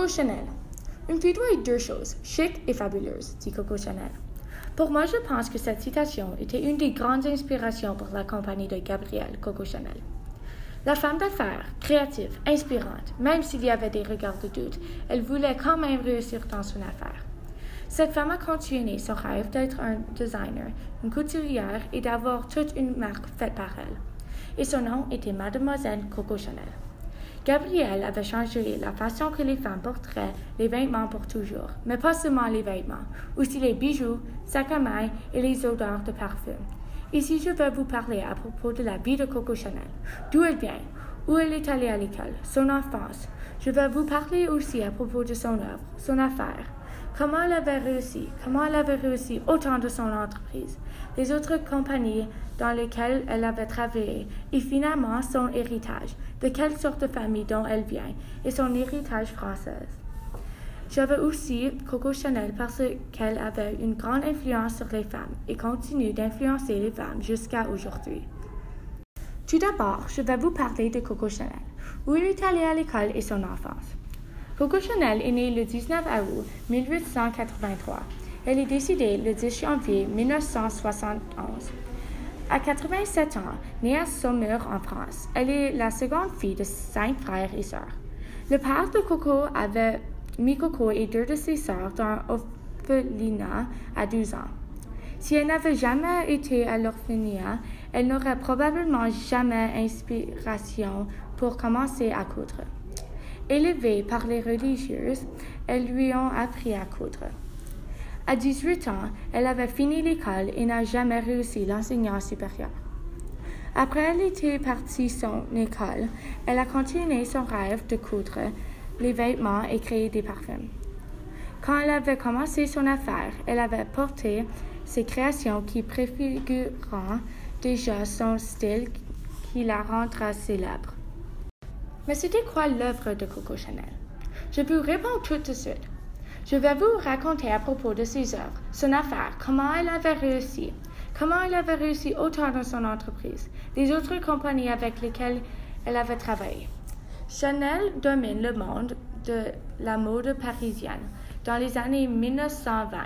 Coco Chanel. Une est deux choses, chic et fabuleuse, dit Coco Chanel. Pour moi, je pense que cette citation était une des grandes inspirations pour la compagnie de Gabrielle Coco Chanel. La femme d'affaires, créative, inspirante, même s'il y avait des regards de doute, elle voulait quand même réussir dans son affaire. Cette femme a continué son rêve d'être un designer, une couturière et d'avoir toute une marque faite par elle. Et son nom était Mademoiselle Coco Chanel. Gabrielle avait changé la façon que les femmes porteraient les vêtements pour toujours, mais pas seulement les vêtements, aussi les bijoux, sacs à et les odeurs de parfum. Ici, je vais vous parler à propos de la vie de Coco Chanel, d'où elle vient, où elle est allée à l'école, son enfance. Je vais vous parler aussi à propos de son œuvre, son affaire, comment elle avait réussi, comment elle avait réussi autant de son entreprise, les autres compagnies dans lesquelles elle avait travaillé, et finalement son héritage, de quelle sorte de famille dont elle vient, et son héritage français. J'avais aussi Coco Chanel parce qu'elle avait une grande influence sur les femmes et continue d'influencer les femmes jusqu'à aujourd'hui. Tout d'abord, je vais vous parler de Coco Chanel, où elle est allée à l'école et son enfance. Coco Chanel est née le 19 août 1883. Elle est décédée le 10 janvier 1971. À 87 ans, née à Saumur en France, elle est la seconde fille de cinq frères et sœurs. Le père de Coco avait mis Coco et deux de ses sœurs dans l'orphelinat à 12 ans. Si elle n'avait jamais été à l'orphelinat, elle n'aurait probablement jamais inspiration pour commencer à coudre. Élevée par les religieuses, elles lui ont appris à coudre. À 18 ans, elle avait fini l'école et n'a jamais réussi l'enseignement supérieur. Après elle était partie son école, elle a continué son rêve de coudre les vêtements et créer des parfums. Quand elle avait commencé son affaire, elle avait porté ses créations qui préfigurent déjà son style qui la rendra célèbre. Mais c'était quoi l'œuvre de Coco Chanel? Je vous réponds tout de suite. Je vais vous raconter à propos de ses œuvres, son affaire, comment elle avait réussi, comment elle avait réussi autant dans son entreprise, les autres compagnies avec lesquelles elle avait travaillé. Chanel domine le monde de la mode parisienne dans les années 1920.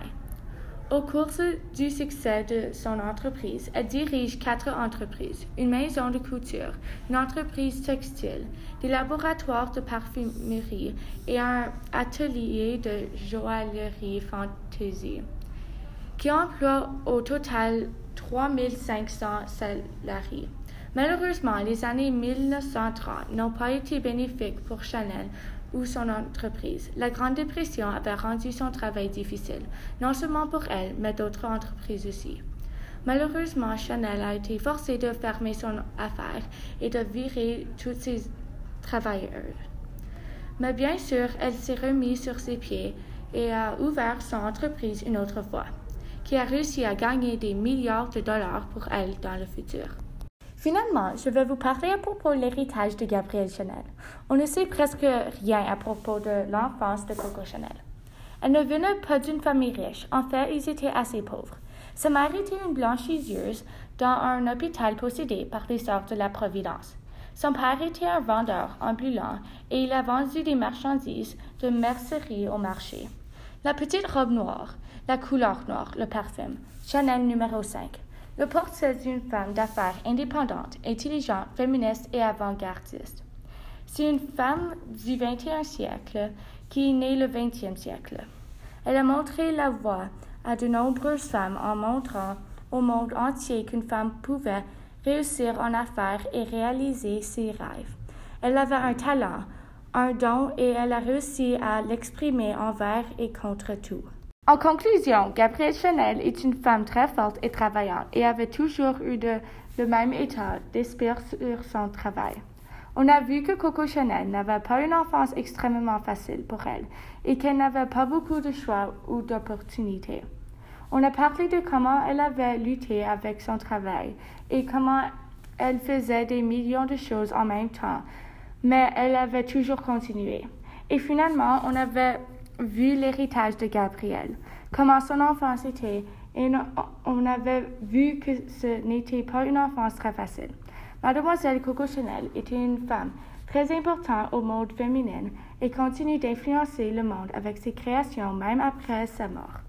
Au cours du succès de son entreprise, elle dirige quatre entreprises, une maison de couture, une entreprise textile, des laboratoires de parfumerie et un atelier de joaillerie fantaisie, qui emploie au total 3500 salariés. Malheureusement, les années 1930 n'ont pas été bénéfiques pour Chanel ou son entreprise. La Grande Dépression avait rendu son travail difficile, non seulement pour elle, mais d'autres entreprises aussi. Malheureusement, Chanel a été forcée de fermer son affaire et de virer tous ses travailleurs. Mais bien sûr, elle s'est remise sur ses pieds et a ouvert son entreprise une autre fois, qui a réussi à gagner des milliards de dollars pour elle dans le futur. Finalement, je vais vous parler à propos de l'héritage de Gabrielle Chanel. On ne sait presque rien à propos de l'enfance de Coco Chanel. Elle ne venait pas d'une famille riche. En fait, ils étaient assez pauvres. Sa mère était une blanchisseuse dans un hôpital possédé par les Sœurs de la Providence. Son père était un vendeur ambulant et il a vendu des marchandises de mercerie au marché. La petite robe noire, la couleur noire, le parfum. Chanel numéro 5. Le portrait d'une femme d'affaires indépendante, intelligente, féministe et avant-gardiste. C'est une femme du XXe siècle qui est née le XXe siècle. Elle a montré la voie à de nombreuses femmes en montrant au monde entier qu'une femme pouvait réussir en affaires et réaliser ses rêves. Elle avait un talent, un don et elle a réussi à l'exprimer envers et contre tout. En conclusion, Gabrielle Chanel est une femme très forte et travaillante et avait toujours eu le même état d'esprit sur son travail. On a vu que Coco Chanel n'avait pas une enfance extrêmement facile pour elle et qu'elle n'avait pas beaucoup de choix ou d'opportunités. On a parlé de comment elle avait lutté avec son travail et comment elle faisait des millions de choses en même temps, mais elle avait toujours continué. Et finalement, on avait vu l'héritage de Gabriel, comment son enfance était, et on avait vu que ce n'était pas une enfance très facile. Mademoiselle Coco Chanel était une femme très importante au monde féminin et continue d'influencer le monde avec ses créations même après sa mort.